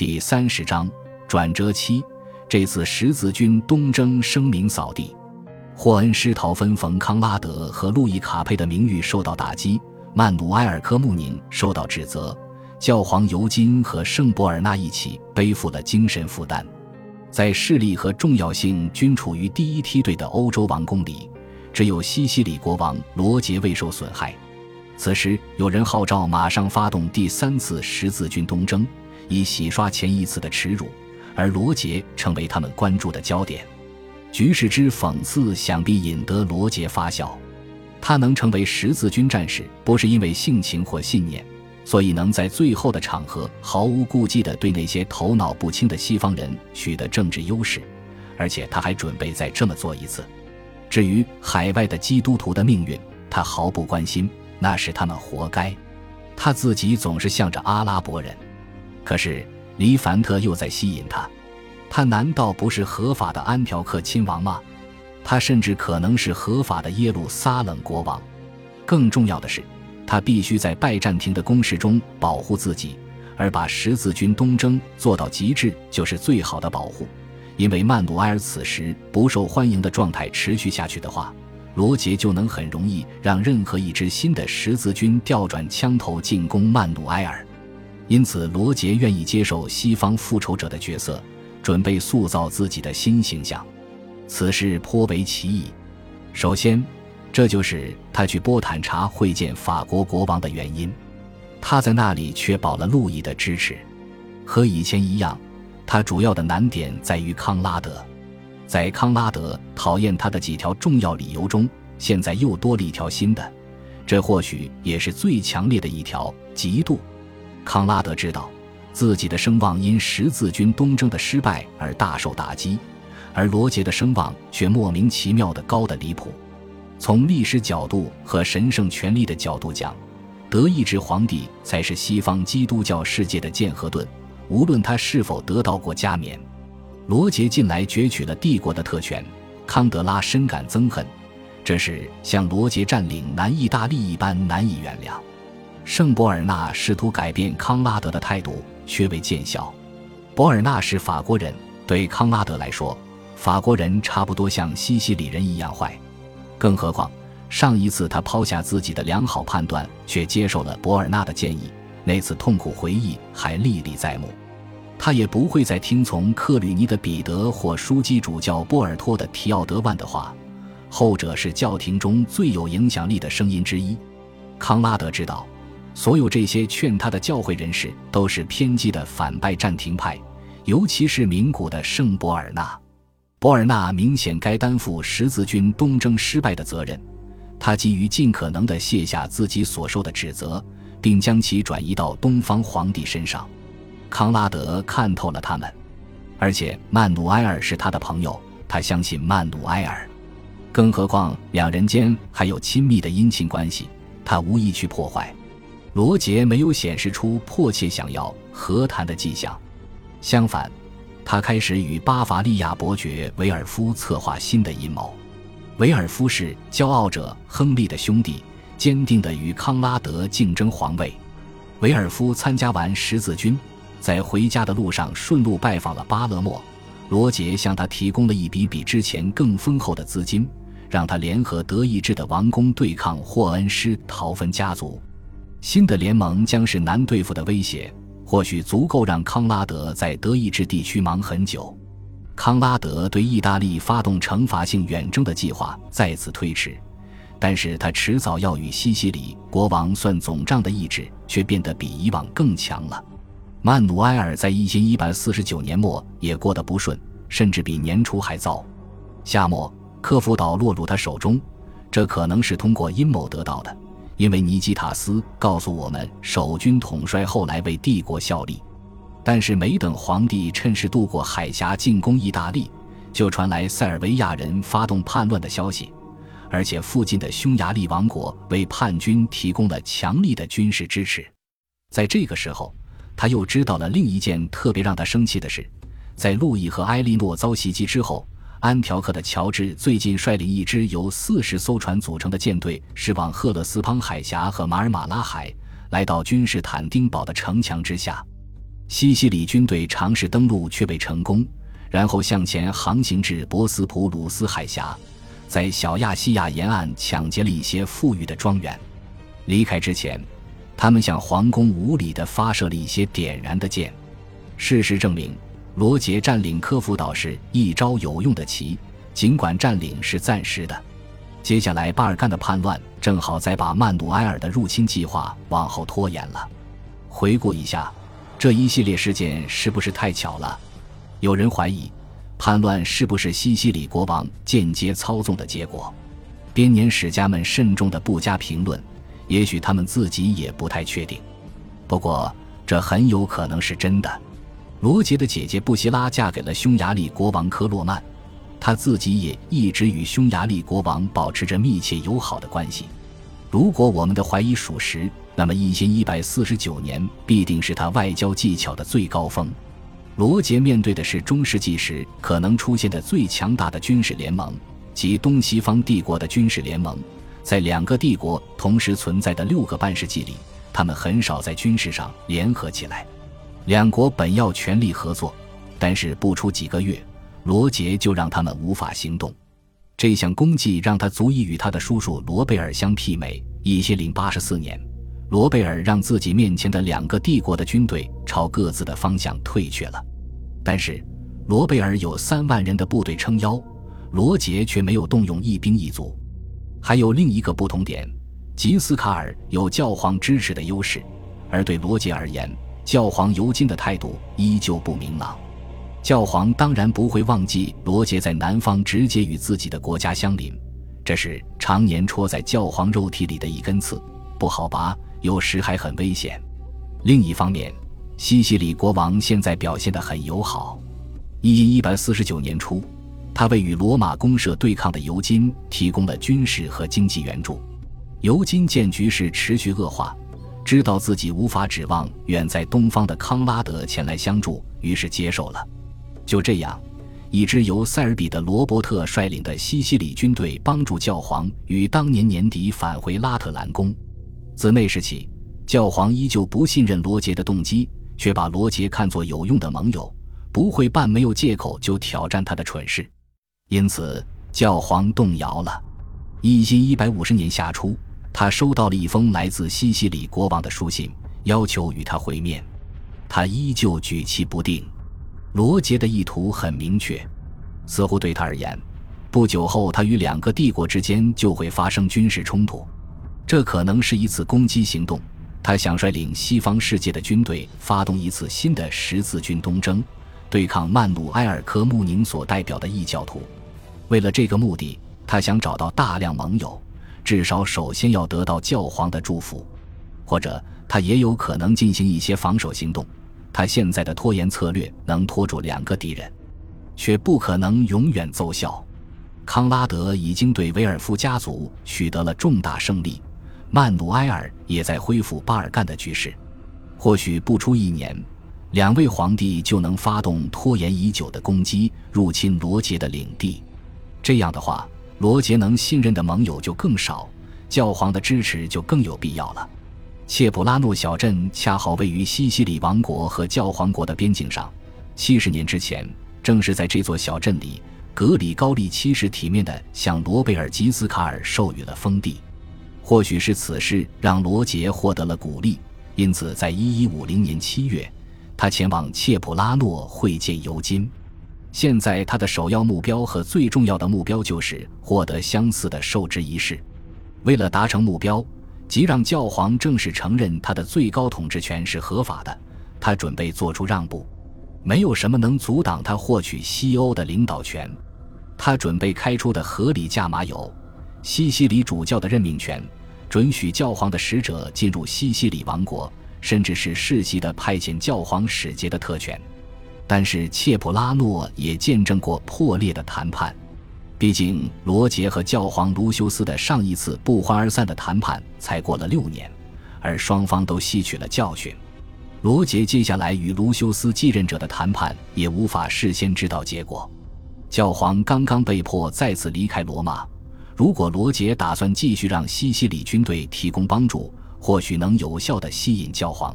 第三十章转折期。这次十字军东征声名扫地，霍恩施陶芬冯康拉德和路易卡佩的名誉受到打击，曼努埃尔科穆宁受到指责，教皇尤金和圣博尔纳一起背负了精神负担。在势力和重要性均处于第一梯队的欧洲王宫里，只有西西里国王罗杰未受损害。此时，有人号召马上发动第三次十字军东征，以洗刷前一次的耻辱。而罗杰成为他们关注的焦点，局势之讽刺想必引得罗杰发笑。他能成为十字军战士，不是因为性情或信念，所以能在最后的场合毫无顾忌地对那些头脑不清的西方人取得政治优势，而且他还准备再这么做一次。至于海外的基督徒的命运，他毫不关心，那是他们活该。他自己总是向着阿拉伯人，可是。黎凡特又在吸引他，他难道不是合法的安条克亲王吗？他甚至可能是合法的耶路撒冷国王。更重要的是，他必须在拜占庭的攻势中保护自己，而把十字军东征做到极致就是最好的保护。因为曼努埃尔此时不受欢迎的状态持续下去的话，罗杰就能很容易让任何一支新的十字军调转枪头进攻曼努埃尔。因此，罗杰愿意接受西方复仇者的角色，准备塑造自己的新形象。此事颇为奇异。首先，这就是他去波坦查会见法国国王的原因。他在那里确保了路易的支持。和以前一样，他主要的难点在于康拉德。在康拉德讨厌他的几条重要理由中，现在又多了一条新的，这或许也是最强烈的一条：嫉妒。康拉德知道，自己的声望因十字军东征的失败而大受打击，而罗杰的声望却莫名其妙的高得离谱。从历史角度和神圣权力的角度讲，德意志皇帝才是西方基督教世界的剑和盾，无论他是否得到过加冕。罗杰近来攫取了帝国的特权，康德拉深感憎恨，这是像罗杰占领南意大利一般难以原谅。圣博尔纳试图改变康拉德的态度，却未见效。博尔纳是法国人，对康拉德来说，法国人差不多像西西里人一样坏。更何况，上一次他抛下自己的良好判断，却接受了博尔纳的建议，那次痛苦回忆还历历在目。他也不会再听从克吕尼的彼得或枢机主教波尔托的提奥德万的话，后者是教廷中最有影响力的声音之一。康拉德知道。所有这些劝他的教会人士都是偏激的反拜占庭派，尤其是名古的圣博尔纳。博尔纳明显该担负十字军东征失败的责任，他急于尽可能地卸下自己所受的指责，并将其转移到东方皇帝身上。康拉德看透了他们，而且曼努埃尔是他的朋友，他相信曼努埃尔。更何况两人间还有亲密的姻亲关系，他无意去破坏。罗杰没有显示出迫切想要和谈的迹象，相反，他开始与巴伐利亚伯爵维尔夫策划新的阴谋。维尔夫是骄傲者亨利的兄弟，坚定地与康拉德竞争皇位。维尔夫参加完十字军，在回家的路上顺路拜访了巴勒莫。罗杰向他提供了一笔比之前更丰厚的资金，让他联合德意志的王公对抗霍恩施陶芬家族。新的联盟将是难对付的威胁，或许足够让康拉德在德意志地区忙很久。康拉德对意大利发动惩罚性远征的计划再次推迟，但是他迟早要与西西里国王算总账的意志却变得比以往更强了。曼努埃尔在一千一百四十九年末也过得不顺，甚至比年初还糟。夏末，科夫岛落入他手中，这可能是通过阴谋得到的。因为尼基塔斯告诉我们，守军统帅后来为帝国效力，但是没等皇帝趁势渡过海峡进攻意大利，就传来塞尔维亚人发动叛乱的消息，而且附近的匈牙利王国为叛军提供了强力的军事支持。在这个时候，他又知道了另一件特别让他生气的事：在路易和埃莉诺遭袭击之后。安条克的乔治最近率领一支由四十艘船组成的舰队，驶往赫勒斯滂海峡和马尔马拉海，来到君士坦丁堡的城墙之下。西西里军队尝试登陆却未成功，然后向前航行至博斯普鲁斯海峡，在小亚细亚沿岸抢劫了一些富裕的庄园。离开之前，他们向皇宫无礼地发射了一些点燃的箭。事实证明，罗杰占领科孚岛是一招有用的棋，尽管占领是暂时的。接下来，巴尔干的叛乱正好在把曼努埃尔的入侵计划往后拖延了。回顾一下，这一系列事件是不是太巧了？有人怀疑，叛乱是不是西西里国王间接操纵的结果？编年史家们慎重的不加评论，也许他们自己也不太确定。不过，这很有可能是真的。罗杰的姐姐布希拉嫁给了匈牙利国王科洛曼。他自己也一直与匈牙利国王保持着密切友好的关系。如果我们的怀疑属实，那么一千一百四十九年必定是他外交技巧的最高峰。罗杰面对的是中世纪时可能出现的最强大的军事联盟，即东西方帝国的军事联盟。在两个帝国同时存在的六个半世纪里，他们很少在军事上联合起来。两国本要全力合作，但是不出几个月。罗杰就让他们无法行动，这项功绩让他足以与他的叔叔罗贝尔相媲美。一千零八十四年，罗贝尔让自己面前的两个帝国的军队朝各自的方向退却了，但是罗贝尔有三万人的部队撑腰，罗杰却没有动用一兵一卒。还有另一个不同点，吉斯卡尔有教皇支持的优势，而对罗杰而言，教皇尤金的态度依旧不明朗。教皇当然不会忘记罗杰在南方直接与自己的国家相邻，这是常年戳在教皇肉体里的一根刺，不好拔，有时还很危险。另一方面，西西里国王现在表现得很友好。一一百四十九年初，他为与罗马公社对抗的尤金提供了军事和经济援助。尤金见局势持续恶化，知道自己无法指望远在东方的康拉德前来相助，于是接受了。就这样，一支由塞尔比的罗伯特率领的西西里军队帮助教皇于当年年底返回拉特兰宫。自那时起，教皇依旧不信任罗杰的动机，却把罗杰看作有用的盟友，不会办没有借口就挑战他的蠢事。因此，教皇动摇了。一千一百五十年夏初，他收到了一封来自西西里国王的书信，要求与他会面。他依旧举棋不定。罗杰的意图很明确，似乎对他而言，不久后他与两个帝国之间就会发生军事冲突，这可能是一次攻击行动。他想率领西方世界的军队发动一次新的十字军东征，对抗曼努埃尔·科穆宁所代表的异教徒。为了这个目的，他想找到大量盟友，至少首先要得到教皇的祝福，或者他也有可能进行一些防守行动。他现在的拖延策略能拖住两个敌人，却不可能永远奏效。康拉德已经对维尔夫家族取得了重大胜利，曼努埃尔也在恢复巴尔干的局势。或许不出一年，两位皇帝就能发动拖延已久的攻击，入侵罗杰的领地。这样的话，罗杰能信任的盟友就更少，教皇的支持就更有必要了。切普拉诺小镇恰好位于西西里王国和教皇国的边境上。七十年之前，正是在这座小镇里，格里高利七世体面地向罗贝尔吉斯卡尔授予了封地。或许是此事让罗杰获得了鼓励，因此在一一五零年七月，他前往切普拉诺会见尤金。现在他的首要目标和最重要的目标就是获得相似的受职仪式。为了达成目标。即让教皇正式承认他的最高统治权是合法的，他准备做出让步，没有什么能阻挡他获取西欧的领导权。他准备开出的合理价码有：西西里主教的任命权，准许教皇的使者进入西西里王国，甚至是世袭的派遣教皇使节的特权。但是切普拉诺也见证过破裂的谈判。毕竟，罗杰和教皇卢修斯的上一次不欢而散的谈判才过了六年，而双方都吸取了教训。罗杰接下来与卢修斯继任者的谈判也无法事先知道结果。教皇刚刚被迫再次离开罗马，如果罗杰打算继续让西西里军队提供帮助，或许能有效地吸引教皇。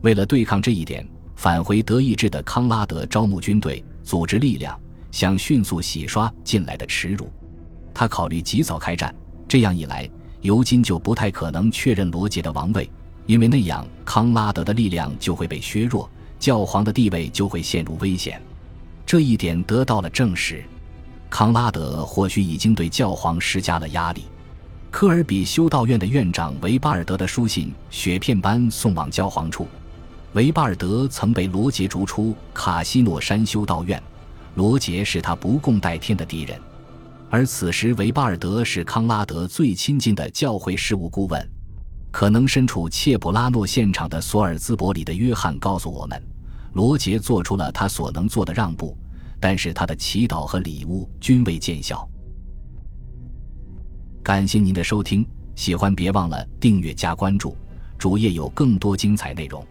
为了对抗这一点，返回德意志的康拉德招募军队，组织力量，想迅速洗刷进来的耻辱。他考虑及早开战，这样一来，尤金就不太可能确认罗杰的王位，因为那样康拉德的力量就会被削弱，教皇的地位就会陷入危险。这一点得到了证实。康拉德或许已经对教皇施加了压力。科尔比修道院的院长维巴尔德的书信雪片般送往教皇处。维巴尔德曾被罗杰逐出卡西诺山修道院，罗杰是他不共戴天的敌人。而此时，维巴尔德是康拉德最亲近的教会事务顾问。可能身处切普拉诺现场的索尔兹伯里的约翰告诉我们，罗杰做出了他所能做的让步。但是他的祈祷和礼物均未见效。感谢您的收听，喜欢别忘了订阅加关注，主页有更多精彩内容。